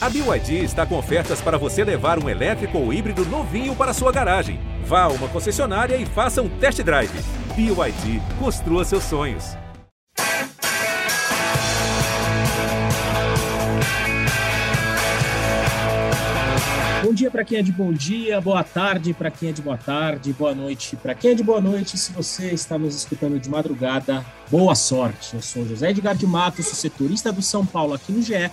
A BYD está com ofertas para você levar um elétrico ou híbrido novinho para sua garagem. Vá a uma concessionária e faça um test drive. BYD, construa seus sonhos. Bom dia para quem é de bom dia, boa tarde para quem é de boa tarde, boa noite para quem é de boa noite. Se você está nos escutando de madrugada, boa sorte. Eu sou José Edgar de Matos, setorista do São Paulo aqui no GE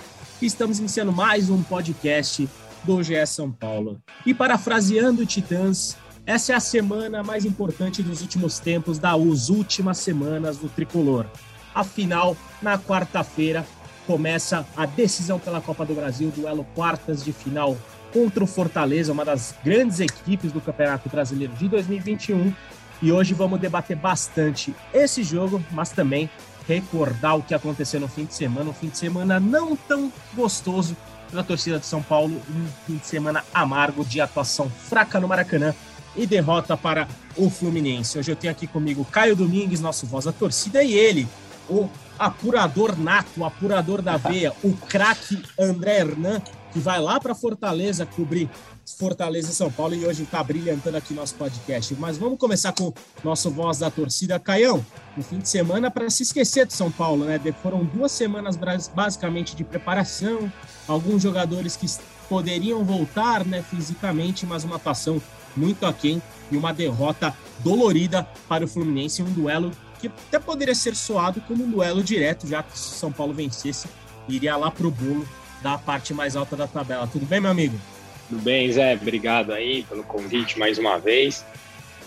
e estamos iniciando mais um podcast do GE São Paulo. E parafraseando Titãs, essa é a semana mais importante dos últimos tempos, das últimas semanas do Tricolor. Afinal, na quarta-feira, começa a decisão pela Copa do Brasil, duelo quartas de final contra o Fortaleza, uma das grandes equipes do Campeonato Brasileiro de 2021. E hoje vamos debater bastante esse jogo, mas também recordar o que aconteceu no fim de semana, um fim de semana não tão gostoso para a torcida de São Paulo, um fim de semana amargo de atuação fraca no Maracanã e derrota para o Fluminense. Hoje eu tenho aqui comigo Caio Domingues, nosso voz da torcida, e ele, o apurador nato, o apurador da veia, o craque André Hernan, que vai lá para Fortaleza cobrir Fortaleza e São Paulo e hoje está brilhantando aqui nosso podcast. Mas vamos começar com nosso voz da torcida. Caião, no fim de semana para se esquecer de São Paulo, né? Foram duas semanas basicamente de preparação, alguns jogadores que poderiam voltar né, fisicamente, mas uma atuação muito aquém e uma derrota dolorida para o Fluminense, um duelo que até poderia ser soado como um duelo direto, já que se São Paulo vencesse, iria lá para o bolo da parte mais alta da tabela. Tudo bem, meu amigo? Tudo bem, Zé. Obrigado aí pelo convite mais uma vez.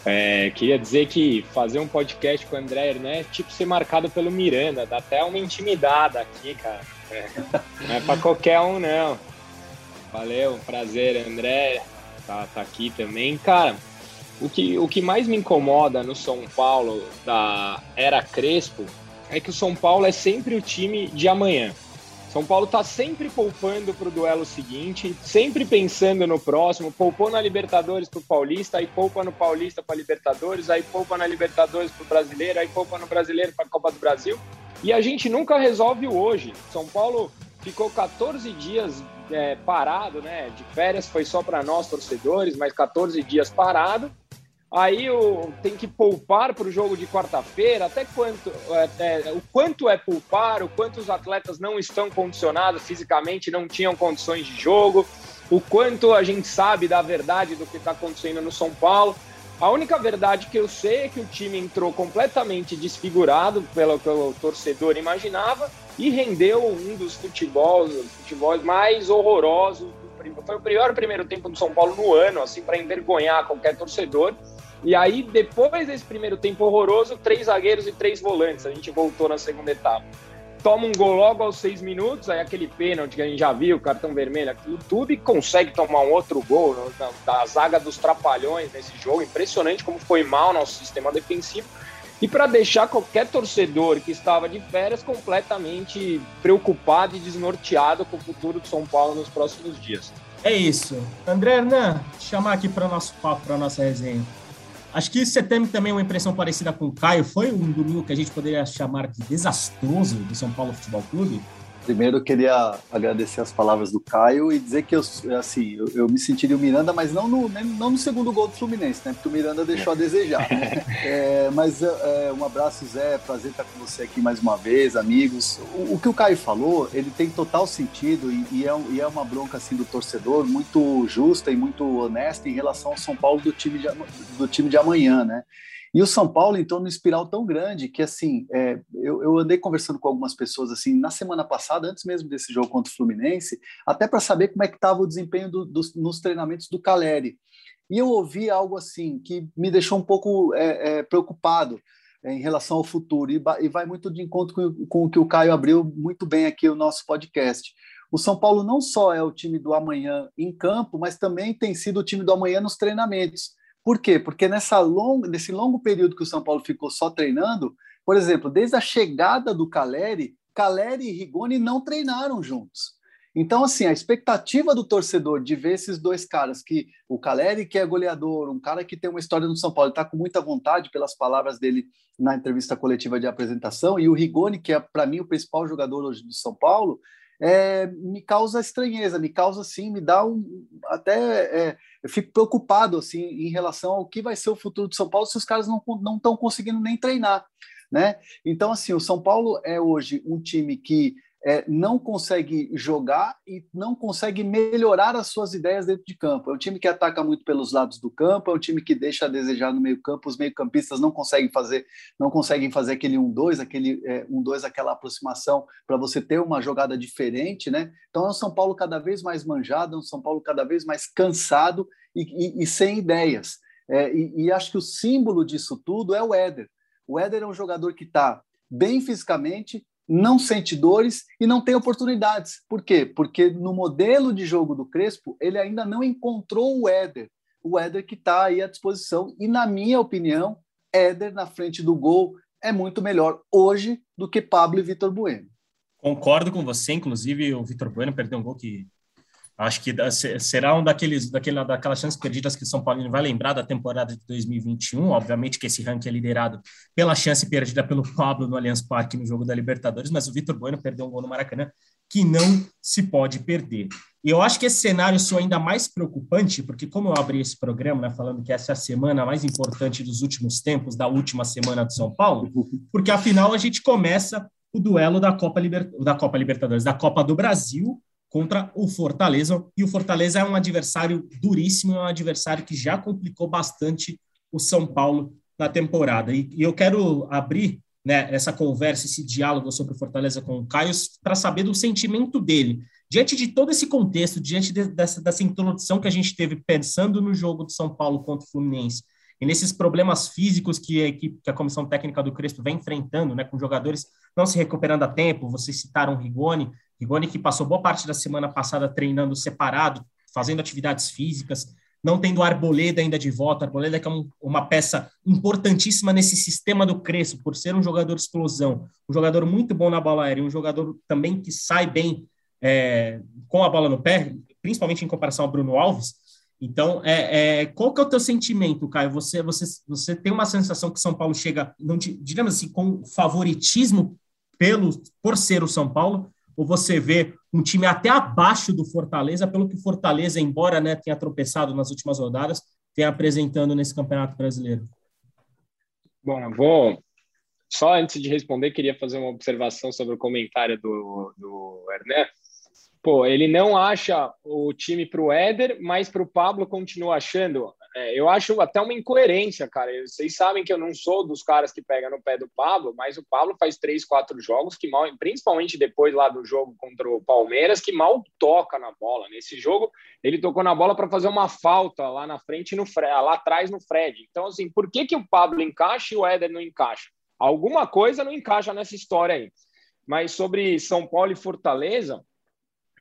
É, queria dizer que fazer um podcast com o André né, é tipo ser marcado pelo Miranda, dá até uma intimidade aqui, cara. É, não é para qualquer um, não. Valeu, prazer, André, tá, tá aqui também. Cara, o que, o que mais me incomoda no São Paulo da era Crespo é que o São Paulo é sempre o time de amanhã. São Paulo está sempre poupando para o duelo seguinte, sempre pensando no próximo, poupou na Libertadores para o Paulista, aí poupa no Paulista para Libertadores, aí poupa na Libertadores para o Brasileiro, aí poupa no Brasileiro para a Copa do Brasil. E a gente nunca resolve o hoje. São Paulo ficou 14 dias é, parado, né? De férias foi só para nós torcedores, mas 14 dias parado. Aí tem que poupar para o jogo de quarta-feira. Até quanto é, é, o quanto é poupar, o quanto os atletas não estão condicionados fisicamente, não tinham condições de jogo, o quanto a gente sabe da verdade do que está acontecendo no São Paulo. A única verdade que eu sei é que o time entrou completamente desfigurado pelo que o torcedor imaginava e rendeu um dos futebols, futebols mais horrorosos. Foi o pior primeiro tempo do São Paulo no ano, assim, para envergonhar qualquer torcedor. E aí, depois desse primeiro tempo horroroso, três zagueiros e três volantes. A gente voltou na segunda etapa. Toma um gol logo aos seis minutos, aí aquele pênalti que a gente já viu, cartão vermelho, aquilo tudo, e consegue tomar um outro gol da, zaga dos trapalhões nesse jogo. Impressionante como foi mal nosso sistema defensivo. E para deixar qualquer torcedor que estava de férias completamente preocupado e desnorteado com o futuro de São Paulo nos próximos dias. É isso. André Hernan, chamar aqui para nosso papo, para nossa resenha. Acho que você tem também uma impressão parecida com o Caio. Foi um domingo que a gente poderia chamar de desastroso do São Paulo Futebol Clube? Primeiro, eu queria agradecer as palavras do Caio e dizer que eu, assim, eu, eu me sentiria o Miranda, mas não no, não no segundo gol do Fluminense, né? Porque o Miranda deixou a desejar. É, mas é, um abraço, Zé. Prazer estar com você aqui mais uma vez, amigos. O, o que o Caio falou, ele tem total sentido e, e, é, e, é, uma bronca assim do torcedor muito justa e muito honesta em relação ao São Paulo do time de, do time de amanhã, né? E o São Paulo entrou num espiral tão grande que, assim, é, eu, eu, andei conversando com algumas pessoas, assim, na semana passada, antes mesmo desse jogo contra o Fluminense, até para saber como é que estava o desempenho do, do, nos treinamentos do Caleri. E eu ouvi algo assim que me deixou um pouco é, é, preocupado é, em relação ao futuro e, e vai muito de encontro com, com o que o Caio abriu muito bem aqui o nosso podcast. O São Paulo não só é o time do amanhã em campo, mas também tem sido o time do amanhã nos treinamentos. Por quê? Porque nessa longa, nesse longo período que o São Paulo ficou só treinando, por exemplo, desde a chegada do Caleri, Caleri e Rigoni não treinaram juntos. Então, assim, a expectativa do torcedor de ver esses dois caras, que o Caleri, que é goleador, um cara que tem uma história no São Paulo, está com muita vontade pelas palavras dele na entrevista coletiva de apresentação, e o Rigoni, que é, para mim, o principal jogador hoje do São Paulo, é, me causa estranheza, me causa assim, me dá um até é, eu fico preocupado assim em relação ao que vai ser o futuro do São Paulo se os caras não não estão conseguindo nem treinar, né? Então assim, o São Paulo é hoje um time que é, não consegue jogar e não consegue melhorar as suas ideias dentro de campo. É um time que ataca muito pelos lados do campo, é um time que deixa a desejar no meio campo. Os meio-campistas não conseguem fazer, não conseguem fazer aquele 1-2, aquele é, 1-2, aquela aproximação para você ter uma jogada diferente, né? Então é um São Paulo cada vez mais manjado, é um São Paulo cada vez mais cansado e, e, e sem ideias. É, e, e acho que o símbolo disso tudo é o Éder. O Éder é um jogador que está bem fisicamente, não sente dores e não tem oportunidades. Por quê? Porque no modelo de jogo do Crespo, ele ainda não encontrou o Éder. O Éder que está aí à disposição. E, na minha opinião, Éder na frente do gol é muito melhor hoje do que Pablo e Vitor Bueno. Concordo com você, inclusive o Vitor Bueno perdeu um gol que Acho que será um daqueles, daquele, daquelas chances perdidas que o São Paulo vai lembrar da temporada de 2021. Obviamente que esse ranking é liderado pela chance perdida pelo Pablo no Allianz Parque no jogo da Libertadores, mas o Vitor Bueno perdeu um gol no Maracanã que não se pode perder. E eu acho que esse cenário soa ainda mais preocupante, porque como eu abri esse programa, né, falando que essa é a semana mais importante dos últimos tempos, da última semana do São Paulo, porque afinal a gente começa o duelo da Copa, Liber... da Copa Libertadores, da Copa do Brasil, contra o Fortaleza. E o Fortaleza é um adversário duríssimo, é um adversário que já complicou bastante o São Paulo na temporada. E, e eu quero abrir né, essa conversa, esse diálogo sobre o Fortaleza com o Caio, para saber do sentimento dele. Diante de todo esse contexto, diante de, dessa, dessa introdução que a gente teve pensando no jogo do São Paulo contra o Fluminense, e nesses problemas físicos que a, equipe, que a comissão técnica do Crespo vem enfrentando, né, com jogadores não se recuperando a tempo, vocês citaram o Rigoni, Rigoni que passou boa parte da semana passada treinando separado, fazendo atividades físicas, não tendo Arboleda ainda de volta, Arboleda que é um, uma peça importantíssima nesse sistema do Crespo, por ser um jogador explosão, um jogador muito bom na bola aérea, um jogador também que sai bem é, com a bola no pé, principalmente em comparação ao Bruno Alves, então, é, é, qual que é o teu sentimento, Caio? Você, você, você tem uma sensação que São Paulo chega, não digamos assim, com favoritismo pelo, por ser o São Paulo, ou você vê um time até abaixo do Fortaleza, pelo que o Fortaleza, embora né, tenha tropeçado nas últimas rodadas, tenha apresentando nesse Campeonato Brasileiro? Bom, vou só antes de responder, queria fazer uma observação sobre o comentário do, do Ernesto pô, ele não acha o time para o Éder, mas para o Pablo continua achando. É, eu acho até uma incoerência, cara. Vocês sabem que eu não sou dos caras que pega no pé do Pablo, mas o Pablo faz três, quatro jogos que mal, principalmente depois lá do jogo contra o Palmeiras, que mal toca na bola. Nesse jogo, ele tocou na bola para fazer uma falta lá na frente, no lá atrás no Fred. Então, assim, por que, que o Pablo encaixa e o Éder não encaixa? Alguma coisa não encaixa nessa história aí. Mas sobre São Paulo e Fortaleza,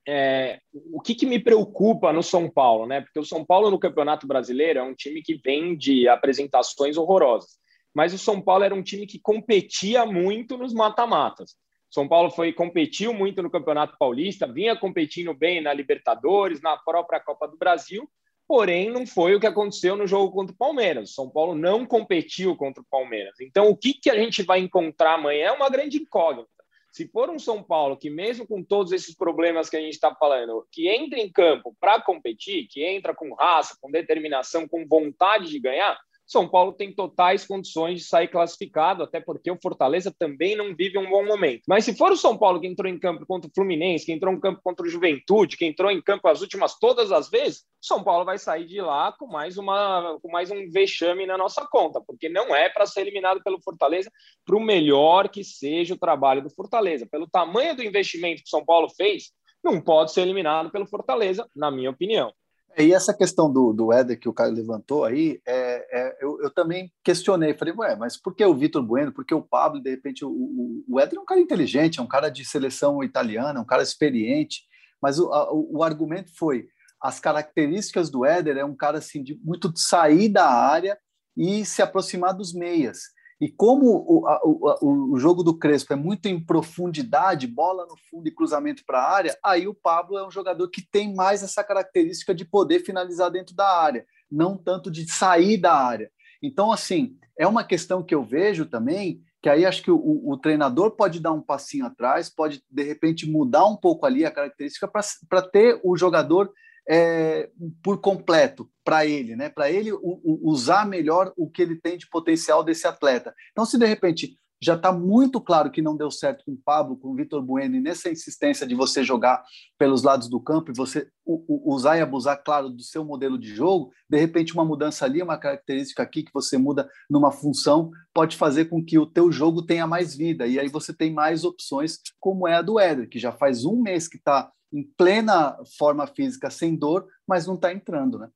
é, o que, que, me preocupa no São Paulo, né? Porque o São Paulo no Campeonato Brasileiro é um time que vem de apresentações horrorosas, mas o São Paulo era um time que competia muito nos mata-matas. São Paulo foi competiu muito no Campeonato Paulista, vinha competindo bem na Libertadores, na própria Copa do Brasil, porém não foi o que aconteceu no jogo contra o Palmeiras. São Paulo não competiu contra o Palmeiras. Então, o que, que a gente vai encontrar amanhã é uma grande incógnita. Se for um São Paulo que, mesmo com todos esses problemas que a gente está falando, que entra em campo para competir, que entra com raça, com determinação, com vontade de ganhar, são Paulo tem totais condições de sair classificado, até porque o Fortaleza também não vive um bom momento. Mas se for o São Paulo que entrou em campo contra o Fluminense, que entrou em campo contra o Juventude, que entrou em campo as últimas todas as vezes, São Paulo vai sair de lá com mais uma com mais um vexame na nossa conta, porque não é para ser eliminado pelo Fortaleza, para o melhor que seja o trabalho do Fortaleza, pelo tamanho do investimento que o São Paulo fez, não pode ser eliminado pelo Fortaleza, na minha opinião. E essa questão do, do Éder que o Caio levantou aí, é, é, eu, eu, também questionei, falei, ué, mas por que o Vitor Bueno, por que o Pablo, de repente, o, o, o Éder é um cara inteligente, é um cara de seleção italiana, é um cara experiente, mas o, a, o, argumento foi, as características do Éder é um cara assim, de muito de sair da área e se aproximar dos meias. E como o, a, o, o, jogo do Crespo é muito em profundidade, bola no fundo e cruzamento para a área, aí o Pablo é um jogador que tem mais essa característica de poder finalizar dentro da área, não tanto de sair da área. Então, assim, é uma questão que eu vejo também que aí acho que o, o, treinador pode dar um passinho atrás, pode de repente mudar um pouco ali a característica para ter o jogador é, por completo para ele, né? Para ele o, o, usar melhor o que ele tem de potencial desse atleta. Então, se de repente já está muito claro que não deu certo com o Pablo, com o Vitor Bueno, nessa insistência de você jogar pelos lados do campo e você usar e abusar, claro, do seu modelo de jogo, de repente uma mudança ali, uma característica aqui que você muda numa função, pode fazer com que o teu jogo tenha mais vida, e aí você tem mais opções, como é a do Éder, que já faz um mês que está em plena forma física, sem dor, mas não está entrando, né?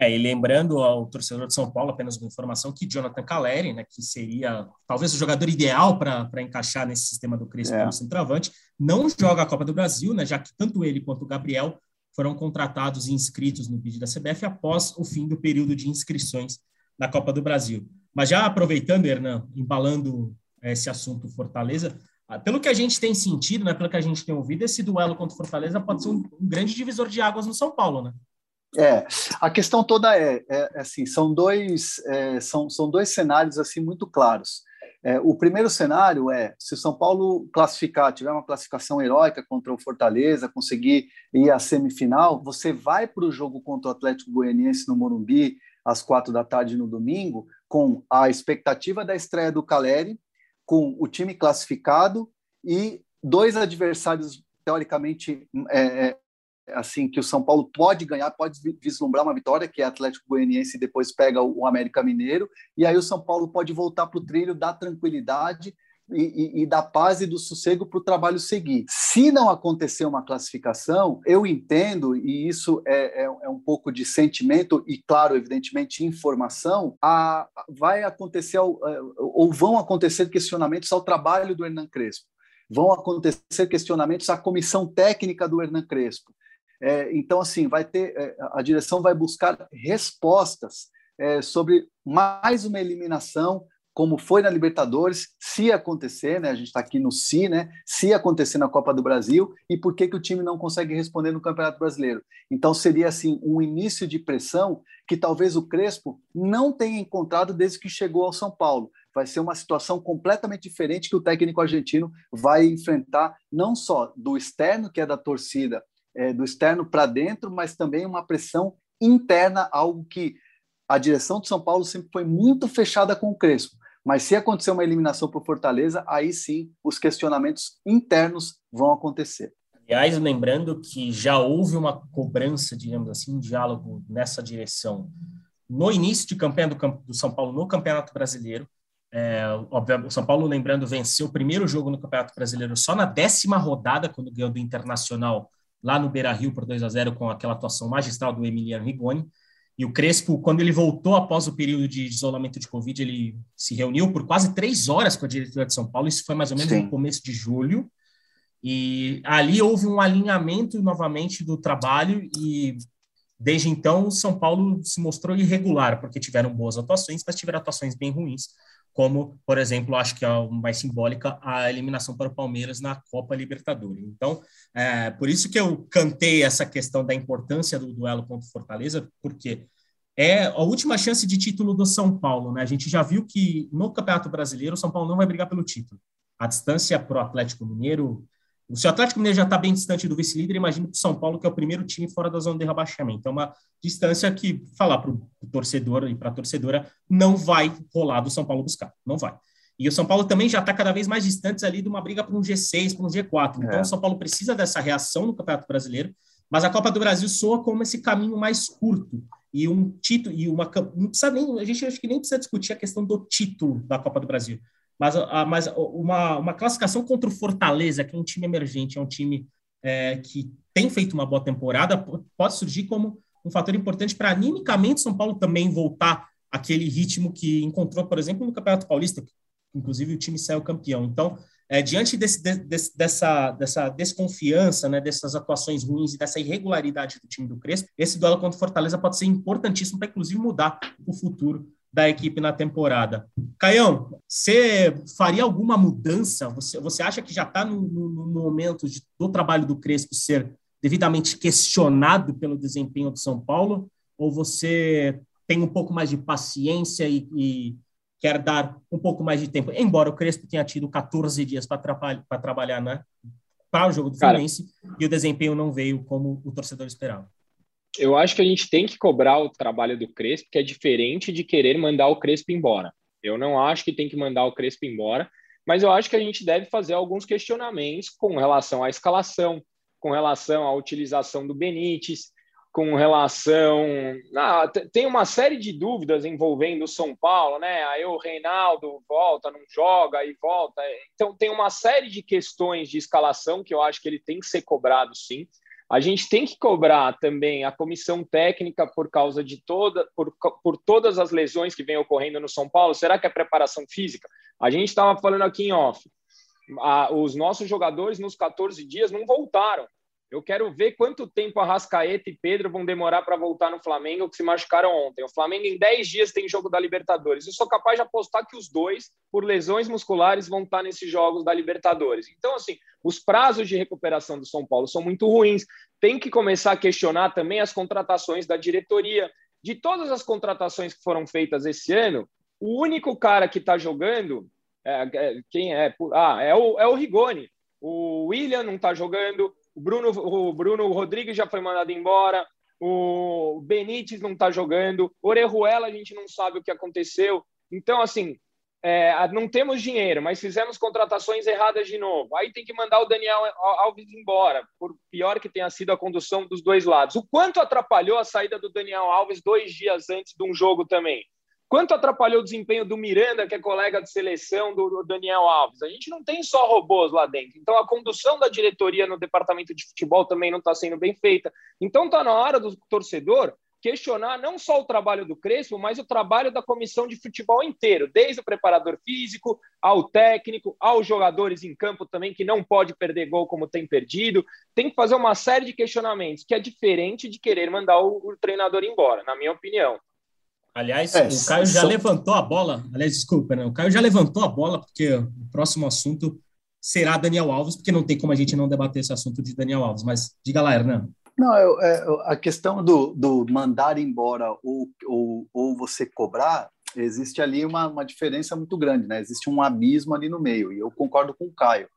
É, e lembrando ao torcedor de São Paulo, apenas uma informação, que Jonathan Caleri, né, que seria talvez o jogador ideal para encaixar nesse sistema do Crespo é. como centroavante, não joga a Copa do Brasil, né, já que tanto ele quanto o Gabriel foram contratados e inscritos no vídeo da CBF após o fim do período de inscrições na Copa do Brasil. Mas já aproveitando, Hernan, embalando esse assunto Fortaleza, pelo que a gente tem sentido, né, pelo que a gente tem ouvido, esse duelo contra o Fortaleza pode ser um, um grande divisor de águas no São Paulo, né? É, a questão toda é, é, é assim, são dois, é, são, são dois cenários assim muito claros. É, o primeiro cenário é se o São Paulo classificar, tiver uma classificação heróica contra o Fortaleza, conseguir ir à semifinal, você vai para o jogo contra o Atlético Goianiense no Morumbi às quatro da tarde no domingo, com a expectativa da estreia do Caleri, com o time classificado e dois adversários teoricamente é, é assim que o São Paulo pode ganhar, pode vislumbrar uma vitória, que é Atlético Goianiense e depois pega o América Mineiro, e aí o São Paulo pode voltar para o trilho da tranquilidade e, e, e, da paz e do sossego para o trabalho seguir. Se não acontecer uma classificação, eu entendo, e isso é, é, é um pouco de sentimento e, claro, evidentemente, informação, a, vai acontecer é, ou vão acontecer questionamentos ao trabalho do Hernan Crespo. Vão acontecer questionamentos à comissão técnica do Hernan Crespo é, então, assim, vai ter é, a direção vai buscar respostas é, sobre mais uma eliminação, como foi na Libertadores, se acontecer, né? A gente está aqui no si, né? Se acontecer na Copa do Brasil e por que que o time não consegue responder no Campeonato Brasileiro? Então seria assim um início de pressão que talvez o Crespo não tenha encontrado desde que chegou ao São Paulo. Vai ser uma situação completamente diferente que o técnico argentino vai enfrentar, não só do externo, que é da torcida, é, do externo para dentro, mas também uma pressão interna, algo que a direção de São Paulo sempre foi muito fechada com o Crespo. Mas se acontecer uma eliminação para o Fortaleza, aí sim os questionamentos internos vão acontecer. Aliás, lembrando que já houve uma cobrança, digamos assim, um diálogo nessa direção no início de campanha do, do São Paulo no Campeonato Brasileiro. É, o São Paulo, lembrando, venceu o primeiro jogo no Campeonato Brasileiro só na décima rodada, quando ganhou do Internacional lá no Beira Rio por 2 a 0 com aquela atuação magistral do Emiliano Rigoni. E o Crespo, quando ele voltou após o período de isolamento de Covid, ele se reuniu por quase três horas com a diretoria de São Paulo. Isso foi mais ou menos Sim. no começo de julho. E ali houve um alinhamento novamente do trabalho e desde então o São Paulo se mostrou irregular, porque tiveram boas atuações, mas tiveram atuações bem ruins como, por exemplo, acho que é mais simbólica, a eliminação para o Palmeiras na Copa Libertadores. Então, é, por isso que eu cantei essa questão da importância do duelo contra o Fortaleza, porque é a última chance de título do São Paulo. Né? A gente já viu que no Campeonato Brasileiro o São Paulo não vai brigar pelo título. A distância para o Atlético Mineiro se o Atlético Mineiro já está bem distante do vice-líder, imagina para o São Paulo, que é o primeiro time fora da zona de rebaixamento. É uma distância que, falar para o torcedor e para a torcedora, não vai rolar do São Paulo buscar. Não vai. E o São Paulo também já está cada vez mais distante ali de uma briga para um G6, para um G4. Então, é. o São Paulo precisa dessa reação no Campeonato Brasileiro, mas a Copa do Brasil soa como esse caminho mais curto. E um título, e uma. Não precisa nem, a gente acho que nem precisa discutir a questão do título da Copa do Brasil mas, mas uma, uma classificação contra o Fortaleza, que é um time emergente, é um time é, que tem feito uma boa temporada, pode surgir como um fator importante para animicamente São Paulo também voltar aquele ritmo que encontrou, por exemplo, no Campeonato Paulista, que inclusive o time saiu campeão. Então, é, diante desse, desse, dessa, dessa desconfiança, né, dessas atuações ruins e dessa irregularidade do time do Crespo, esse duelo contra o Fortaleza pode ser importantíssimo para, inclusive, mudar o futuro da equipe na temporada. Caião, você faria alguma mudança? Você, você acha que já está no, no, momento de, do trabalho do Crespo ser devidamente questionado pelo desempenho do São Paulo? Ou você tem um pouco mais de paciência e, e, quer dar um pouco mais de tempo, embora o Crespo tenha tido 14 dias para trabalhar né, para o jogo do Fluminense e o desempenho não veio como o torcedor esperava. Eu acho que a gente tem que cobrar o trabalho do Crespo, que é diferente de querer mandar o Crespo embora. Eu não acho que tem que mandar o Crespo embora, mas eu acho que a gente deve fazer alguns questionamentos com relação à escalação, com relação à utilização do Benítez, com relação. Ah, tem uma série de dúvidas envolvendo o São Paulo, né? Aí o Reinaldo volta, não joga, aí volta. Então tem uma série de questões de escalação que eu acho que ele tem que ser cobrado sim. A gente tem que cobrar também a comissão técnica por causa de toda, por, por todas as lesões que vêm ocorrendo no São Paulo. Será que é preparação física? A gente estava falando aqui em off. A, os nossos jogadores nos 14 dias não voltaram. Eu quero ver quanto tempo a Rascaeta e Pedro vão demorar para voltar no Flamengo, que se machucaram ontem. O Flamengo, em 10 dias, tem jogo da Libertadores. Eu sou capaz de apostar que os dois, por lesões musculares, vão estar nesses jogos da Libertadores. Então, assim, os prazos de recuperação do São Paulo são muito ruins. Tem que começar a questionar também as contratações da diretoria. De todas as contratações que foram feitas esse ano, o único cara que está jogando. É, é, quem é? Ah, é o, é o Rigoni. O William não está jogando, o Bruno, o Bruno Rodrigues já foi mandado embora. O Benítez não está jogando. Orejuela, a gente não sabe o que aconteceu. Então, assim, é, não temos dinheiro, mas fizemos contratações erradas de novo. Aí tem que mandar o Daniel Alves embora, por pior que tenha sido a condução dos dois lados. O quanto atrapalhou a saída do Daniel Alves dois dias antes de um jogo também? Quanto atrapalhou o desempenho do Miranda, que é colega de seleção do Daniel Alves? A gente não tem só robôs lá dentro. Então, a condução da diretoria no departamento de futebol também não está sendo bem feita. Então, está na hora do torcedor questionar não só o trabalho do Crespo, mas o trabalho da comissão de futebol inteiro, desde o preparador físico ao técnico, aos jogadores em campo também, que não pode perder gol como tem perdido. Tem que fazer uma série de questionamentos, que é diferente de querer mandar o, o treinador embora, na minha opinião. Aliás, é, o Caio já só... levantou a bola. Aliás, desculpa, né? O Caio já levantou a bola, porque o próximo assunto será Daniel Alves, porque não tem como a gente não debater esse assunto de Daniel Alves. Mas diga lá, Hernan. Não, eu, é, a questão do, do mandar embora ou, ou, ou você cobrar, existe ali uma, uma diferença muito grande, né? Existe um abismo ali no meio, e eu concordo com o Caio.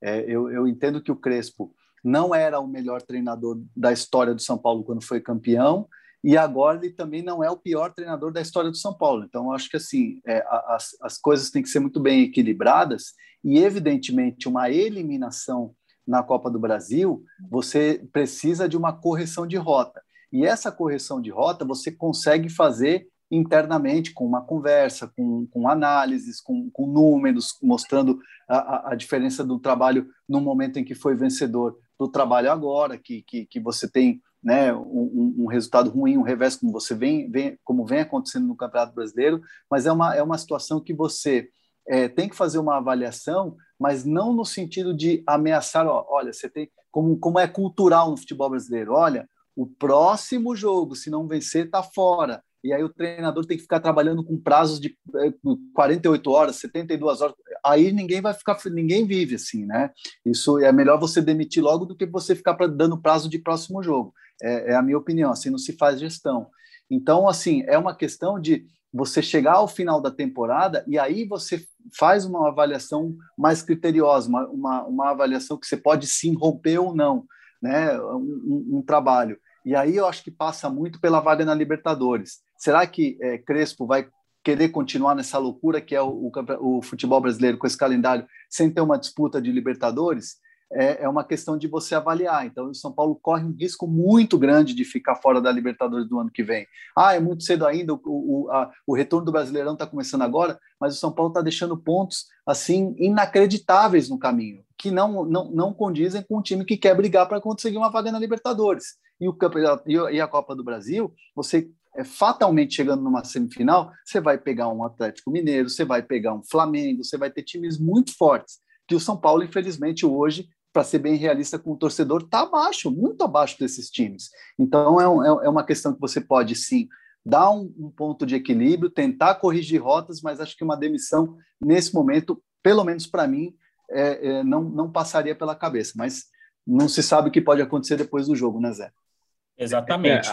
É, eu, eu entendo que o Crespo não era o melhor treinador da história do São Paulo quando foi campeão, e agora ele também não é o pior treinador da história do São Paulo. Então, acho que assim é, as, as coisas têm que ser muito bem equilibradas e, evidentemente, uma eliminação na Copa do Brasil, você precisa de uma correção de rota. E essa correção de rota você consegue fazer internamente, com uma conversa, com, com análises, com, com números, mostrando a, a, diferença do trabalho no momento em que foi vencedor do trabalho agora, que, que, que você tem né, um, um, resultado ruim, um revés, como você vem, vem, como vem acontecendo no Campeonato Brasileiro, mas é uma, é uma situação que você é, tem que fazer uma avaliação, mas não no sentido de ameaçar, ó, olha, você tem como, como é cultural no futebol brasileiro, olha, o próximo jogo, se não vencer, está fora. E aí o treinador tem que ficar trabalhando com prazos de 48 é, horas, 72 horas. Aí ninguém vai ficar, ninguém vive assim, né? Isso é melhor você demitir logo do que você ficar dando prazo de próximo jogo. É, é a minha opinião. Assim não se faz gestão. Então, assim, é uma questão de você chegar ao final da temporada e aí você faz uma avaliação mais criteriosa, uma, uma, uma avaliação que você pode sim romper ou não, né? Um, um, um, trabalho. E aí eu acho que passa muito pela vaga na Libertadores. Será que é, Crespo vai querer continuar nessa loucura que é o, o, o futebol brasileiro com esse calendário sem ter uma disputa de Libertadores? É, é uma questão de você avaliar. Então, o São Paulo corre um risco muito grande de ficar fora da Libertadores do ano que vem. Ah, é muito cedo ainda, o, o, a, o retorno do Brasileirão está começando agora, mas o São Paulo está deixando pontos assim inacreditáveis no caminho, que não, não, não condizem com um time que quer brigar para conseguir uma vaga na Libertadores. E, o e a Copa do Brasil, você é, fatalmente chegando numa semifinal, você vai pegar um Atlético Mineiro, você vai pegar um Flamengo, você vai ter times muito fortes que o São Paulo, infelizmente, hoje para ser bem realista com o torcedor, está abaixo, muito abaixo desses times. Então, é, um, é, é uma questão que você pode, sim, dar um, um, ponto de equilíbrio, tentar corrigir rotas, mas acho que uma demissão, nesse momento, pelo menos para mim, é, é, não, não passaria pela cabeça. Mas não se sabe o que pode acontecer depois do jogo, né, Zé? Exatamente.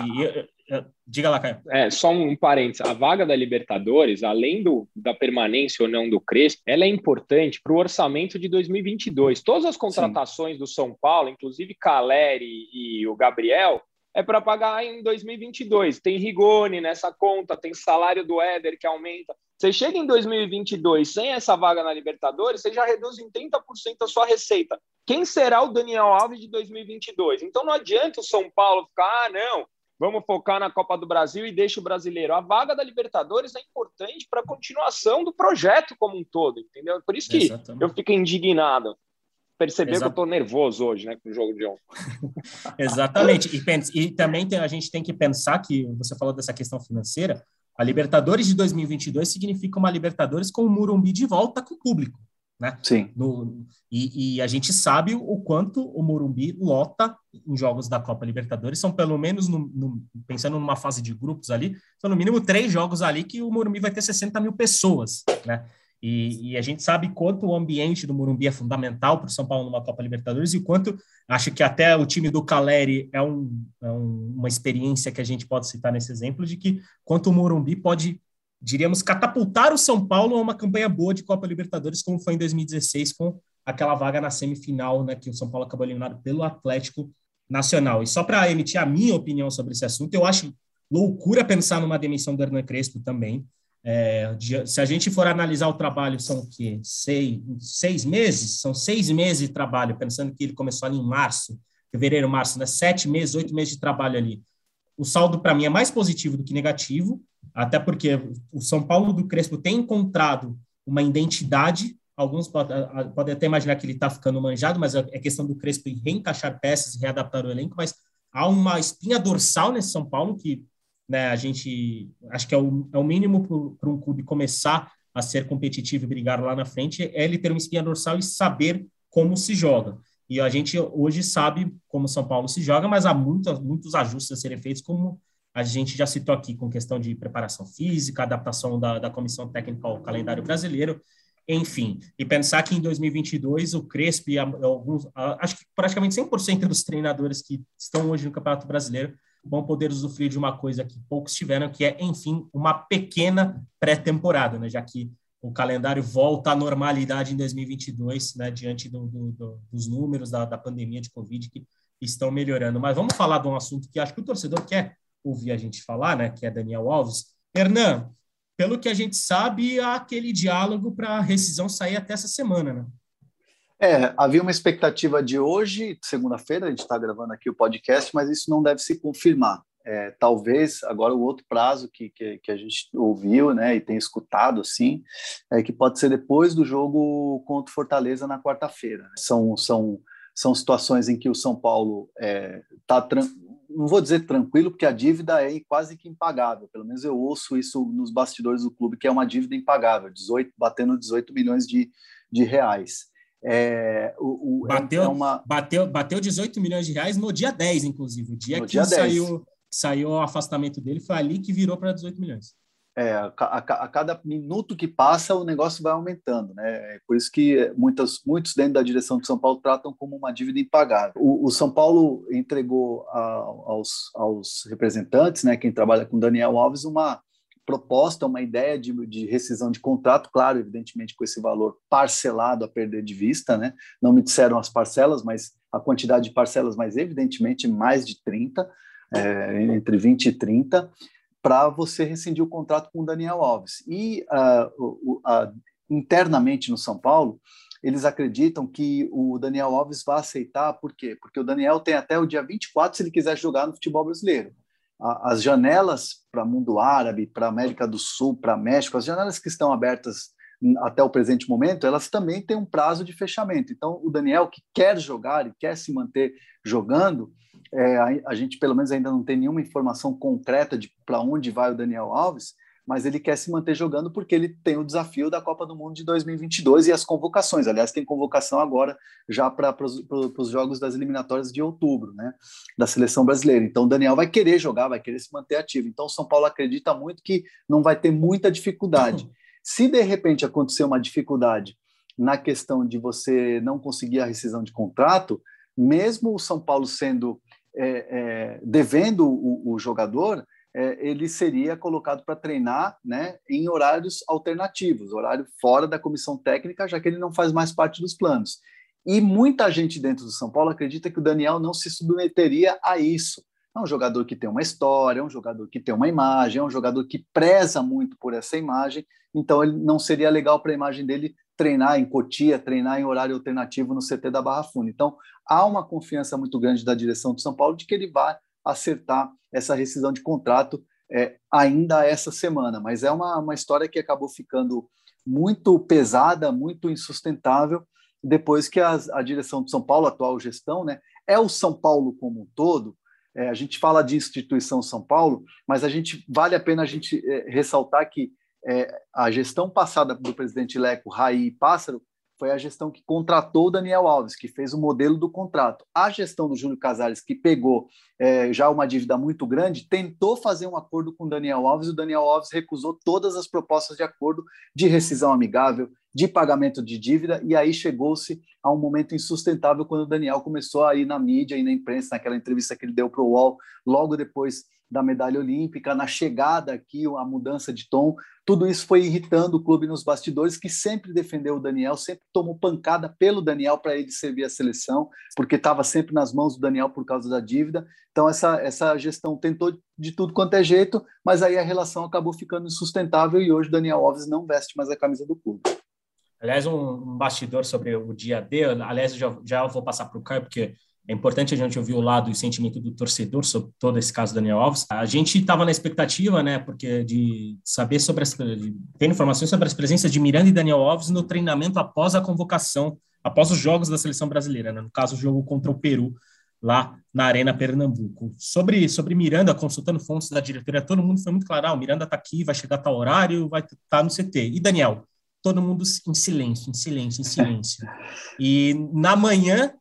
É, Diga lá, Caio. É, só um parênteses. A vaga da Libertadores, além do, da permanência ou não do Crespo, ela é importante para o orçamento de 2022. Todas as contratações Sim. do São Paulo, inclusive Caleri e o Gabriel, é para pagar em 2022. Tem Rigoni nessa conta, tem salário do Éder que aumenta. Você chega em 2022 sem essa vaga na Libertadores, você já reduz em 30% a sua receita. Quem será o Daniel Alves de 2022? Então não adianta o São Paulo ficar, ah, não, vamos focar na Copa do Brasil e deixa o brasileiro. A vaga da Libertadores é importante para a continuação do projeto como um todo, entendeu? Por isso que Exatamente. eu fico indignado. Perceber Exato. que eu estou nervoso hoje, né, com o jogo de ontem. Exatamente. E, e também tem, a gente tem que pensar que você falou dessa questão financeira. A Libertadores de 2022 significa uma Libertadores com o Murumbi de volta com o público. Né? Sim. No, e, e, a gente sabe o quanto o Morumbi lota em jogos da Copa Libertadores. São pelo menos, no, no, pensando numa fase de grupos ali, são no mínimo três jogos ali que o Morumbi vai ter 60 mil pessoas, né? E, e a gente sabe quanto o ambiente do Morumbi é fundamental para o São Paulo numa Copa Libertadores e quanto acho que até o time do Caleri é, um, é um, uma experiência que a gente pode citar nesse exemplo de que quanto o Morumbi pode diríamos, catapultar o São Paulo a uma campanha boa de Copa Libertadores, como foi em 2016, com aquela vaga na semifinal, né, que o São Paulo acabou eliminado pelo Atlético Nacional. E só para emitir a minha opinião sobre esse assunto, eu acho loucura pensar numa demissão do Hernan Crespo também. É, se a gente for analisar o trabalho, são o quê? Seis, seis meses? São seis meses de trabalho, pensando que ele começou ali em março, fevereiro, março, né? Sete meses, oito meses de trabalho ali. O saldo, para mim, é mais positivo do que negativo, até porque o São Paulo do Crespo tem encontrado uma identidade. Alguns podem, até imaginar que ele está ficando manjado, mas é, é questão do Crespo em reencaixar peças e readaptar o elenco. Mas há uma espinha dorsal nesse São Paulo que né, a gente acho que é o, é o mínimo para um clube começar a ser competitivo e brigar lá na frente, é ele ter uma espinha dorsal e saber como se joga. E a gente hoje sabe como São Paulo se joga, mas há muitos, muitos ajustes a serem feitos, como a gente já citou aqui com questão de preparação física, adaptação da, da comissão técnica ao calendário brasileiro, enfim. E pensar que em 2022 o Crespo e alguns, acho que praticamente 100% dos treinadores que estão hoje no Campeonato Brasileiro vão poder usufruir de uma coisa que poucos tiveram, que é, enfim, uma pequena pré-temporada, né? já que o calendário volta à normalidade em 2022, né? diante do, do, do, dos números da, da pandemia de Covid que estão melhorando. Mas vamos falar de um assunto que acho que o torcedor quer ouvir a gente falar, né, que é Daniel Alves. Hernan, pelo que a gente sabe, há aquele diálogo para a rescisão sair até essa semana, né? É, havia uma expectativa de hoje, segunda-feira, a gente está gravando aqui o podcast, mas isso não deve se confirmar. É, talvez agora o outro prazo que, que, que, a gente ouviu né, e tem escutado assim é que pode ser depois do jogo contra o Fortaleza na quarta-feira. São, são, são situações em que o São Paulo está é, tá não vou dizer tranquilo, porque a dívida é quase que impagável. Pelo menos eu ouço isso nos bastidores do clube, que é uma dívida impagável, 18, batendo 18 milhões de, de reais. É, o, o, é bateu, é uma... bateu, bateu 18 milhões de reais no dia 10, inclusive. O dia no que dia saiu, saiu o afastamento dele, foi ali que virou para 18 milhões. É, a, a, a, cada minuto que passa, o negócio vai aumentando, né? É por isso que muitas, muitos dentro da direção do São Paulo tratam como uma dívida impagável. O, o São Paulo entregou a, aos, aos, representantes, né, quem trabalha com Daniel Alves, uma proposta, uma ideia de, de, rescisão de contrato, claro, evidentemente com esse valor parcelado a perder de vista, né? Não me disseram as parcelas, mas a quantidade de parcelas, mas evidentemente mais de 30, é, entre 20 e 30 para você rescindir o contrato com o Daniel Alves. E uh, uh, internamente no São Paulo, eles acreditam que o Daniel Alves vai aceitar, por quê? Porque o Daniel tem até o dia 24 se ele quiser jogar no futebol brasileiro. As janelas para mundo árabe, para América do Sul, para México, as janelas que estão abertas até o presente momento, elas também têm um prazo de fechamento. Então, o Daniel, que quer jogar e quer se manter jogando, é, a, a, gente pelo menos ainda não tem nenhuma informação concreta de para onde vai o Daniel Alves, mas ele quer se manter jogando porque ele tem o desafio da Copa do Mundo de 2022 e as convocações. Aliás, tem convocação agora já para os jogos das eliminatórias de outubro, né, da seleção brasileira. Então, o Daniel vai querer jogar, vai querer se manter ativo. Então, o São Paulo acredita muito que não vai ter muita dificuldade. Se de repente acontecer uma dificuldade na questão de você não conseguir a rescisão de contrato, mesmo o São Paulo sendo é, é, devendo o, o jogador, é, ele seria colocado para treinar né, em horários alternativos, horário fora da comissão técnica, já que ele não faz mais parte dos planos. E muita gente dentro do São Paulo acredita que o Daniel não se submeteria a isso. É um jogador que tem uma história, é um jogador que tem uma imagem, é um jogador que preza muito por essa imagem, então ele não seria legal para a imagem dele treinar em Cotia, treinar em horário alternativo no CT da Barra Funda. Então, há uma confiança muito grande da direção do São Paulo de que ele vai acertar essa rescisão de contrato é, ainda essa semana. Mas é uma, uma história que acabou ficando muito pesada, muito insustentável, depois que a, a direção do São Paulo, atual gestão, né, é o São Paulo como um todo. É, a gente fala de instituição São Paulo, mas a gente vale a pena a gente é, ressaltar que é, a gestão passada do presidente Leco, Raí e Pássaro foi a gestão que contratou o Daniel Alves, que fez o modelo do contrato. A gestão do Júlio Casares, que pegou é, já uma dívida muito grande, tentou fazer um acordo com o Daniel Alves e o Daniel Alves recusou todas as propostas de acordo de rescisão amigável, de pagamento de dívida, e aí chegou-se a um momento insustentável quando o Daniel começou a ir na mídia e na imprensa, naquela entrevista que ele deu para o UOL, logo depois da medalha olímpica, na chegada aqui, a mudança de tom, tudo isso foi irritando o clube nos bastidores, que sempre defendeu o Daniel, sempre tomou pancada pelo Daniel para ele servir a seleção, porque estava sempre nas mãos do Daniel por causa da dívida. Então, essa, essa gestão tentou de tudo quanto é jeito, mas aí a relação acabou ficando insustentável e hoje o Daniel Alves não veste mais a camisa do clube. Aliás, um, um bastidor sobre o dia D, aliás, já, já vou passar para o Caio, porque é importante a gente ouvir o lado e o sentimento do torcedor sobre todo esse caso do Daniel Alves. A gente estava na expectativa, né, porque de saber sobre as, de ter informações sobre as presenças de Miranda e Daniel Alves no treinamento após a convocação, após os jogos da seleção brasileira, né, no caso o jogo contra o Peru lá na Arena Pernambuco. Sobre sobre Miranda, consultando fontes da diretoria, todo mundo foi muito claro, ah, o Miranda está aqui, vai chegar a tal horário, vai estar tá no CT. E Daniel, todo mundo em silêncio, em silêncio, em silêncio. E na manhã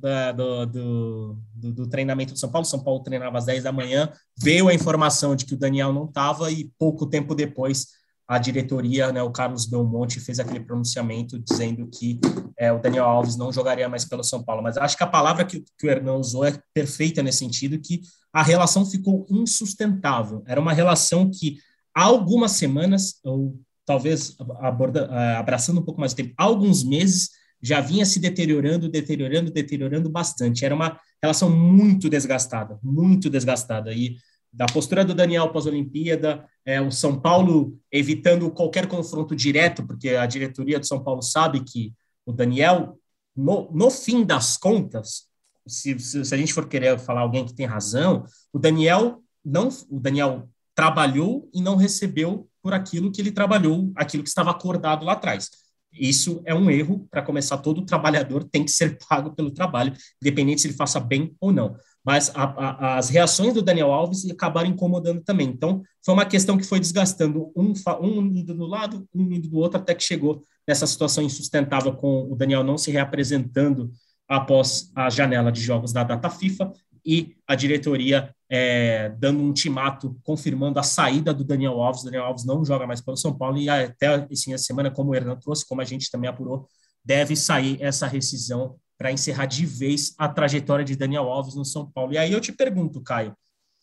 da, do, do, do, do, treinamento do São Paulo. São Paulo treinava às 10 da manhã, veio a informação de que o Daniel não estava e pouco tempo depois a diretoria, né, o Carlos Belmonte, fez aquele pronunciamento dizendo que é, o Daniel Alves não jogaria mais pelo São Paulo. Mas acho que a palavra que, que o Hernan usou é perfeita nesse sentido, que a relação ficou insustentável. Era uma relação que há algumas semanas, ou talvez aborda, é, abraçando um pouco mais de tempo, há alguns meses, já vinha se deteriorando, deteriorando, deteriorando bastante. Era uma relação muito desgastada, muito desgastada. E da postura do Daniel pós-Olimpíada, é, o São Paulo evitando qualquer confronto direto, porque a diretoria do São Paulo sabe que o Daniel, no, no fim das contas, se, se, se a gente for querer falar alguém que tem razão, o Daniel não, o Daniel trabalhou e não recebeu por aquilo que ele trabalhou, aquilo que estava acordado lá atrás. Isso é um erro. Para começar, todo trabalhador tem que ser pago pelo trabalho, independente se ele faça bem ou não. Mas a, a, as reações do Daniel Alves acabaram incomodando também. Então, foi uma questão que foi desgastando um, um indo do lado, um indo do outro, até que chegou nessa situação insustentável com o Daniel não se reapresentando após a janela de jogos da data FIFA e a diretoria é, dando um ultimato, confirmando a saída do Daniel Alves. O Daniel Alves não joga mais pelo São Paulo e até assim, a semana, como o Hernan trouxe, como a gente também apurou, deve sair essa rescisão para encerrar de vez a trajetória de Daniel Alves no São Paulo. E aí eu te pergunto, Caio,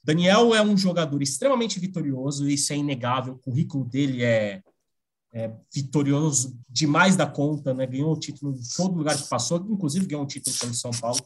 Daniel é um jogador extremamente vitorioso, isso é inegável, o currículo dele é, é vitorioso demais da conta, né? ganhou o título em todo lugar que passou, inclusive ganhou um título pelo São Paulo.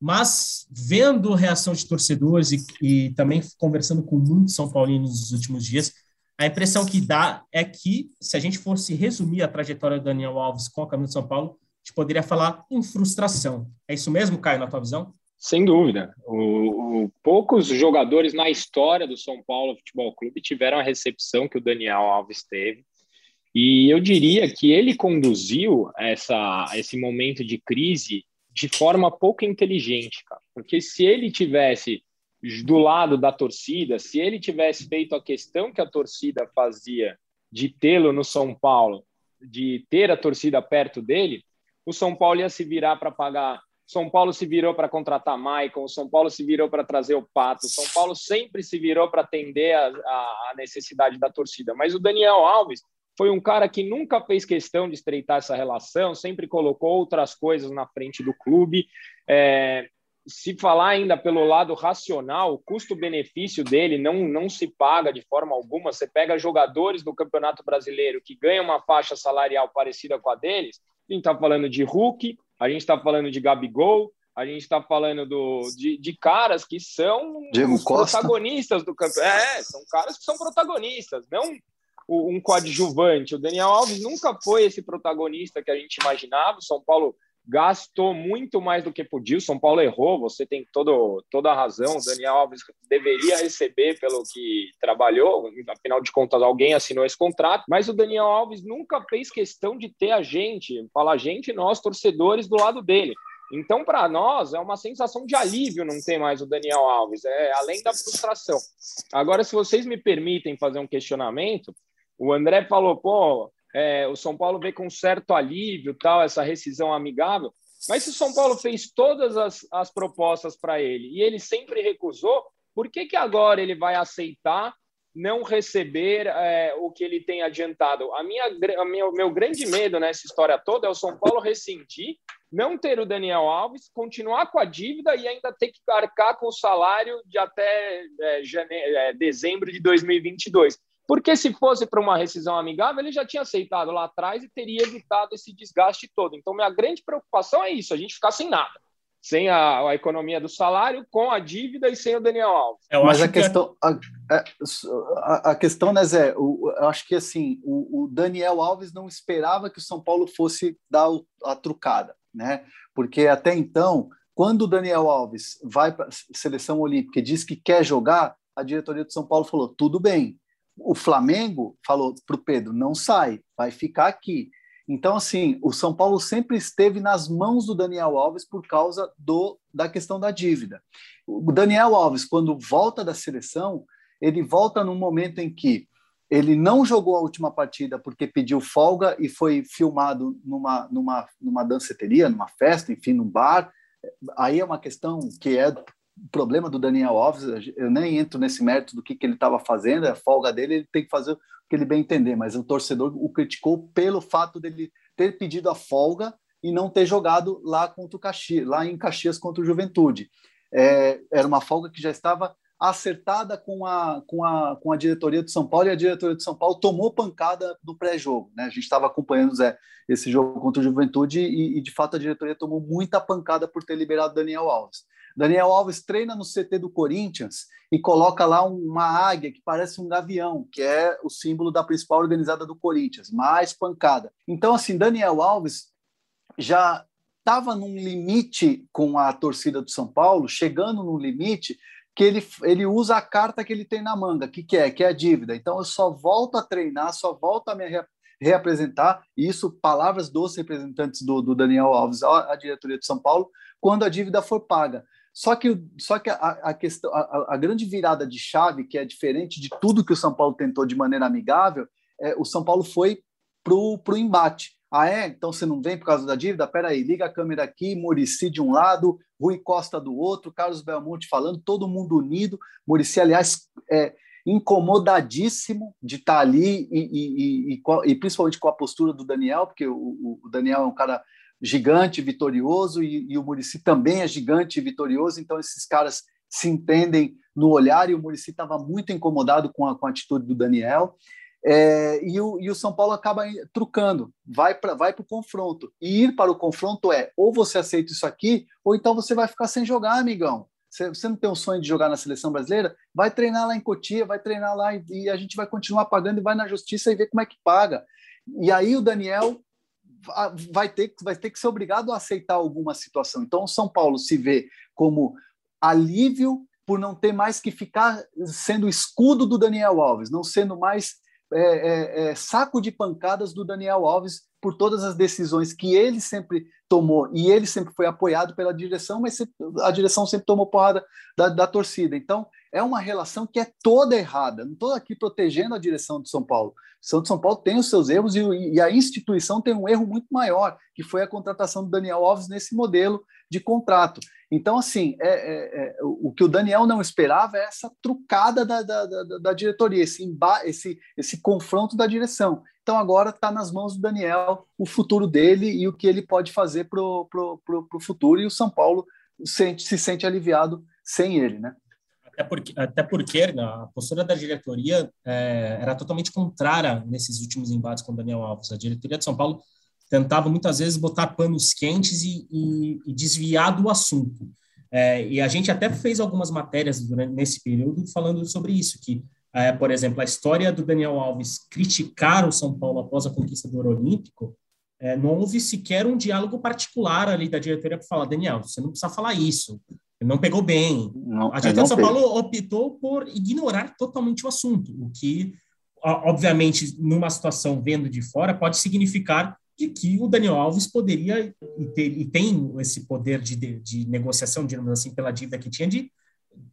Mas vendo reação de torcedores e, e também conversando com muitos São Paulinos nos últimos dias, a impressão que dá é que, se a gente fosse resumir a trajetória do Daniel Alves com a camisa de São Paulo, a gente poderia falar em frustração. É isso mesmo, Caio, na tua visão? Sem dúvida. O, o, poucos jogadores na história do São Paulo Futebol Clube tiveram a recepção que o Daniel Alves teve. E eu diria que ele conduziu essa, esse momento de crise de forma pouco inteligente, cara. Porque se ele tivesse do lado da torcida, se ele tivesse feito a questão que a torcida fazia de tê-lo no São Paulo, de ter a torcida perto dele, o São Paulo ia se virar para pagar. São Paulo se virou para contratar o São Paulo se virou para trazer o Pato, São Paulo sempre se virou para atender a, a, a necessidade da torcida. Mas o Daniel Alves foi um cara que nunca fez questão de estreitar essa relação, sempre colocou outras coisas na frente do clube. É, se falar ainda pelo lado racional, o custo-benefício dele não, não se paga de forma alguma. Você pega jogadores do Campeonato Brasileiro que ganham uma faixa salarial parecida com a deles, a gente está falando de Hulk, a gente está falando de Gabigol, a gente está falando do, de, de, caras que são Diego Costa. protagonistas do campeonato. É, são caras que são protagonistas, não um coadjuvante. O Daniel Alves nunca foi esse protagonista que a gente imaginava. O São Paulo gastou muito mais do que podia. O São Paulo errou, você tem todo, toda a razão. O Daniel Alves deveria receber pelo que trabalhou, afinal de contas, alguém assinou esse contrato. Mas o Daniel Alves nunca fez questão de ter a gente, fala a gente, nós, torcedores, do lado dele. Então, para nós, é uma sensação de alívio não ter mais o Daniel Alves, é além da frustração. Agora, se vocês me permitem fazer um questionamento, o André falou, pô, é, o São Paulo vê com certo alívio tal essa rescisão amigável. Mas se o São Paulo fez todas as, as propostas para ele e ele sempre recusou, por que, que agora ele vai aceitar não receber é, o que ele tem adiantado? A minha, a minha, meu grande medo nessa história toda é o São Paulo rescindir, não ter o Daniel Alves, continuar com a dívida e ainda ter que arcar com o salário de até é, janeiro, é, dezembro de 2022. Porque se fosse para uma rescisão amigável, ele já tinha aceitado lá atrás e teria evitado esse desgaste todo. Então, minha grande preocupação é isso: a gente ficar sem nada. Sem a, a economia do salário, com a dívida e sem o Daniel Alves. Eu Mas a que questão, a, é, a, a, questão, né, Zé? O, eu acho que assim, o, o, Daniel Alves não esperava que o São Paulo fosse dar a trucada, né? Porque até então, quando o Daniel Alves vai para a seleção olímpica e diz que quer jogar, a diretoria do São Paulo falou: tudo bem, o Flamengo falou para o Pedro: não sai, vai ficar aqui. Então, assim, o São Paulo sempre esteve nas mãos do Daniel Alves por causa do, da questão da dívida. O Daniel Alves, quando volta da seleção, ele volta num momento em que ele não jogou a última partida porque pediu folga e foi filmado numa, numa, numa danceteria, numa festa, enfim, num bar. Aí é uma questão que é problema do Daniel Alves, eu nem entro nesse mérito do que, que ele estava fazendo, é a folga dele, ele tem que fazer o que ele bem entender, mas o torcedor o criticou pelo fato dele ter pedido a folga e não ter jogado lá contra o Caxias, lá em Caxias contra o Juventude. É, era uma folga que já estava acertada com a, com, a, com a diretoria do São Paulo e a diretoria do São Paulo tomou pancada no pré-jogo. Né? A gente estava acompanhando Zé, esse jogo contra o Juventude e, e, de fato, a diretoria tomou muita pancada por ter liberado Daniel Alves. Daniel Alves treina no CT do Corinthians e coloca lá uma águia que parece um gavião, que é o símbolo da principal organizada do Corinthians, mais pancada. Então, assim, Daniel Alves já estava num limite com a torcida do São Paulo, chegando num limite que ele, ele usa a carta que ele tem na manga, que, que é, que é a dívida. Então eu só volto a treinar, só volto a me reapresentar, isso, palavras dos representantes do, do Daniel Alves, a, diretoria de São Paulo, quando a dívida for paga. Só que, só que a, a questão, a, a, grande virada de chave, que é diferente de tudo que o São Paulo tentou de maneira amigável, é, o São Paulo foi para o embate. Ah, é? Então você não vem por causa da dívida? Peraí, liga a câmera aqui, Murici de um lado, Rui Costa do outro, Carlos Belmonte falando, todo mundo unido. Murici, aliás, é incomodadíssimo de estar tá ali e, e, e, e, principalmente com a postura do Daniel, porque o, o Daniel é um cara gigante, vitorioso, e, e o Murici também é gigante vitorioso, então esses caras se entendem no olhar, e o Murici estava muito incomodado com a, com a atitude do Daniel, é, e, o, e o São Paulo acaba trucando, vai para vai o confronto. E ir para o confronto é ou você aceita isso aqui, ou então você vai ficar sem jogar, amigão. Você, você não tem um sonho de jogar na seleção brasileira? Vai treinar lá em Cotia, vai treinar lá e, e a gente vai continuar pagando e vai na justiça e ver como é que paga. E aí o Daniel vai ter, vai ter que ser obrigado a aceitar alguma situação. Então, o São Paulo se vê como alívio por não ter mais que ficar sendo escudo do Daniel Alves, não sendo mais é, é, é, saco de pancadas do Daniel Alves por todas as decisões que ele sempre tomou e ele sempre foi apoiado pela direção, mas a direção sempre tomou porrada da, da torcida. Então, é uma relação que é toda errada. Não estou aqui protegendo a direção de São Paulo. São de São Paulo tem os seus erros e, e, a instituição tem um erro muito maior, que foi a contratação do Daniel Alves nesse modelo de contrato. Então, assim, é, é, é, o que o Daniel não esperava é essa trucada da, da, da, da diretoria, esse, esse, esse confronto da direção. Então, agora está nas mãos do Daniel o futuro dele e o que ele pode fazer para o futuro. E o São Paulo sente, se sente aliviado sem ele, né? Até porque, até porque né, a postura da diretoria é, era totalmente contrária nesses últimos embates com o Daniel Alves. A diretoria de São Paulo tentava muitas vezes botar panos quentes e, e, e desviar do assunto. É, e a gente até fez algumas matérias durante, nesse período falando sobre isso, que, é, por exemplo, a história do Daniel Alves criticar o São Paulo após a conquista do Ouro Olímpico, é, não houve sequer um diálogo particular ali da diretoria para falar, Daniel, você não precisa falar isso, não pegou bem. Não, a diretoria de São fez. Paulo optou por ignorar totalmente o assunto, o que, obviamente, numa situação vendo de fora, pode significar de que o Daniel Alves poderia e, ter, e tem esse poder de, de, de, negociação, digamos assim, pela dívida que tinha, de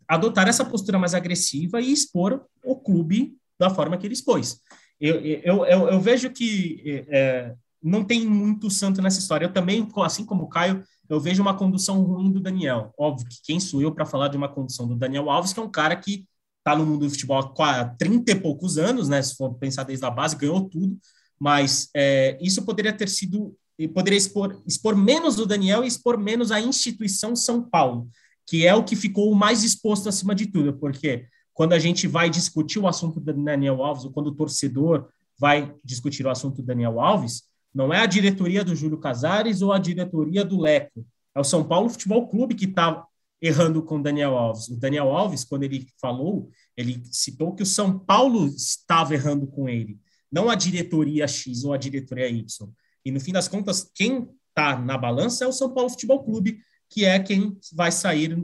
adotar essa postura mais agressiva e expor o clube da forma que ele expôs. Eu, eu, eu, eu vejo que é, não tem muito santo nessa história. Eu também, assim como o Caio, eu vejo uma condução ruim do Daniel. Óbvio que quem sou eu para falar de uma condução do Daniel Alves, que é um cara que está no mundo do futebol há 30 e poucos anos, né? Se for pensar desde a base, ganhou tudo mas é, isso poderia ter sido, poderia expor, expor menos o Daniel e expor menos a instituição São Paulo, que é o que ficou mais exposto acima de tudo, porque quando a gente vai discutir o assunto do Daniel Alves, ou quando o torcedor vai discutir o assunto do Daniel Alves, não é a diretoria do Júlio Casares ou a diretoria do Leco, é o São Paulo Futebol Clube que está errando com Daniel Alves. O Daniel Alves, quando ele falou, ele citou que o São Paulo estava errando com ele não a diretoria X ou a diretoria Y. E no fim das contas, quem está na balança é o São Paulo Futebol Clube, que é quem vai sair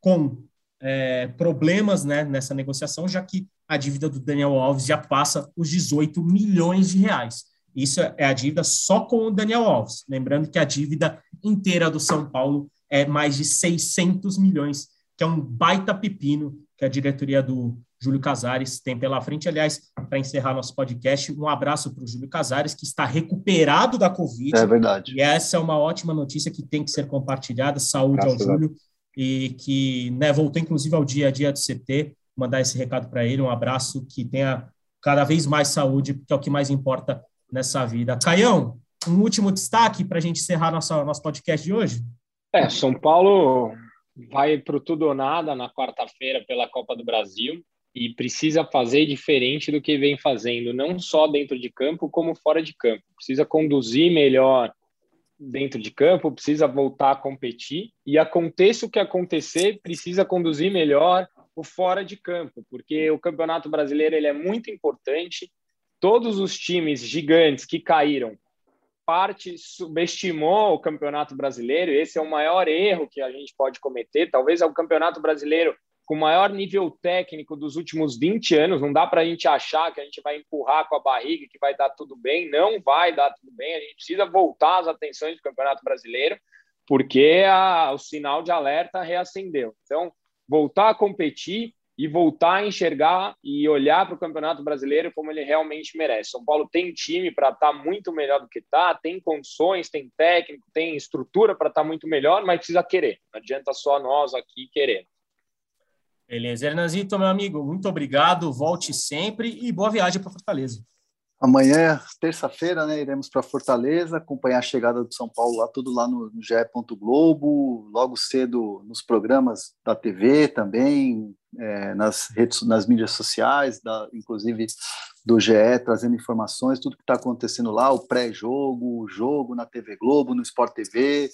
com é, problemas né, nessa negociação, já que a dívida do Daniel Alves já passa os 18 milhões de reais. Isso é a dívida só com o Daniel Alves. Lembrando que a dívida inteira do São Paulo é mais de 600 milhões, que é um baita pepino que a diretoria do Júlio Casares tem pela frente. Aliás, para encerrar nosso podcast, um abraço para o Júlio Casares, que está recuperado da Covid. É verdade. E essa é uma ótima notícia que tem que ser compartilhada. Saúde Graças ao Júlio. E que né, voltou, inclusive, ao dia a dia do CT. Mandar esse recado para ele. Um abraço, que tenha cada vez mais saúde, porque é o que mais importa nessa vida. Caião, um último destaque para a gente encerrar nossa, nosso podcast de hoje? É, São Paulo vai para o tudo ou nada na quarta-feira pela Copa do Brasil e precisa fazer diferente do que vem fazendo, não só dentro de campo, como fora de campo. Precisa conduzir melhor dentro de campo, precisa voltar a competir e aconteça o que acontecer, precisa conduzir melhor o fora de campo, porque o Campeonato Brasileiro ele é muito importante. Todos os times gigantes que caíram, parte subestimou o Campeonato Brasileiro. Esse é o maior erro que a gente pode cometer. Talvez é o Campeonato Brasileiro com o maior nível técnico dos últimos 20 anos. Não dá para a gente achar que a gente vai empurrar com a barriga, que vai dar tudo bem. Não vai dar tudo bem. A gente precisa voltar às atenções do Campeonato Brasileiro, porque a, o sinal de alerta reacendeu. Então, voltar a competir e voltar a enxergar e olhar para o Campeonato Brasileiro como ele realmente merece. São Paulo tem time para estar tá muito melhor do que está, tem condições, tem técnico, tem estrutura para estar tá muito melhor, mas precisa querer. Não adianta só nós aqui querer. Beleza. Hernanzito, meu amigo, muito obrigado. Volte sempre e boa viagem para Fortaleza. Amanhã, terça-feira, né, iremos para Fortaleza, acompanhar a chegada do São Paulo lá, tudo lá no, no GE. Globo, logo cedo nos programas da TV também, é, nas redes, nas mídias sociais, da, inclusive do GE, trazendo informações, tudo que está acontecendo lá, o pré-jogo, o jogo na TV Globo, no Sport TV,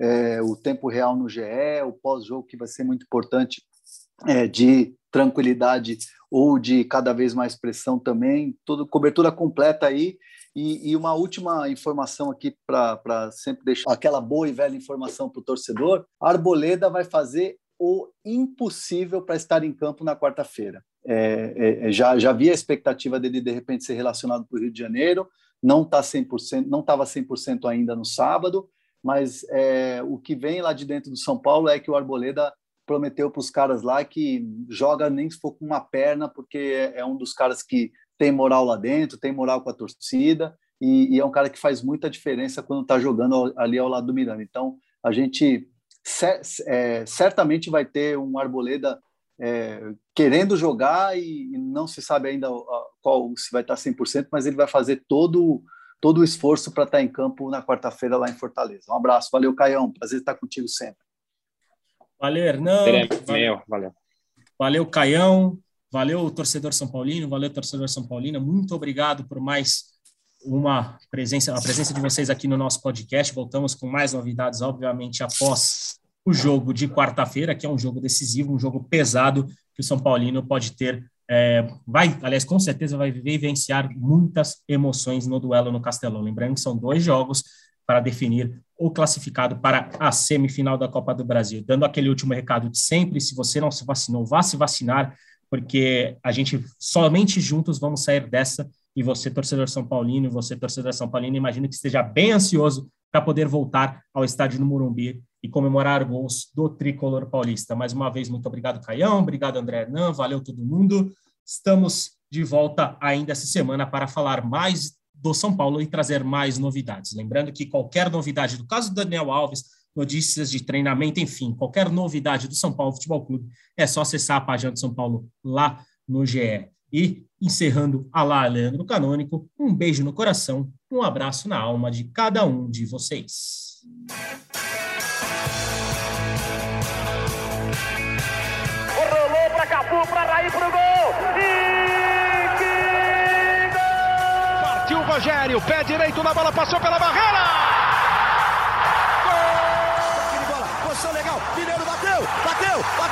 é, o tempo real no GE, o pós-jogo que vai ser muito importante é, de tranquilidade ou de cada vez mais pressão também, toda cobertura completa aí. E, e uma última informação aqui para sempre deixar aquela boa e velha informação para o torcedor: Arboleda vai fazer o impossível para estar em campo na quarta-feira. É, é, é já, já havia a expectativa dele de repente ser relacionado para o Rio de Janeiro, não tá 100%, não estava 100% ainda no sábado, mas é, o que vem lá de dentro do São Paulo é que o Arboleda prometeu para os caras lá que joga nem se for com uma perna, porque é, é, um dos caras que tem moral lá dentro, tem moral com a torcida, e, e é um cara que faz muita diferença quando está jogando ali ao lado do Miranda. Então, a gente certamente vai ter um Arboleda é, querendo jogar e, e, não se sabe ainda qual se vai estar 100%, mas ele vai fazer todo, todo o esforço para estar em campo na quarta-feira lá em Fortaleza. Um abraço, valeu, Caião, prazer estar contigo sempre. Valeu, Hernan. Valeu. valeu. Valeu, Caião. Valeu, torcedor São Paulino. Valeu, torcedor São Paulino. Muito obrigado por mais uma presença, a presença de vocês aqui no nosso podcast. Voltamos com mais novidades, obviamente, após o jogo de quarta-feira, que é um jogo decisivo, um jogo pesado que o São Paulino pode ter. É, vai, aliás, com certeza vai vivenciar muitas emoções no duelo no Castelão. Lembrando que são dois jogos para definir o classificado para a semifinal da Copa do Brasil. Dando aquele último recado de sempre: se você não se vacinou, vá se vacinar, porque a gente somente juntos vamos sair dessa e você, torcedor São Paulino, você, torcedor São Paulino, imagino que esteja bem ansioso para poder voltar ao estádio no Morumbi e comemorar gols do tricolor paulista. Mais uma vez, muito obrigado, Caião, obrigado, André Hernan, valeu todo mundo. Estamos de volta ainda essa semana para falar mais do São Paulo e trazer mais novidades. Lembrando que qualquer novidade do caso do Daniel Alves, notícias de treinamento, enfim, qualquer novidade do São Paulo Futebol Clube, é só acessar a página do São Paulo lá no GE. E encerrando a lá, Leandro Canônico, um beijo no coração, um abraço na alma de cada um de vocês. Rolou para Cafu, para Raí, para o gol! E que gol! Partiu o Rogério, pé direito na bola, passou pela barreira! Gol! Bola, posição legal, Mineiro bateu, bateu, bateu!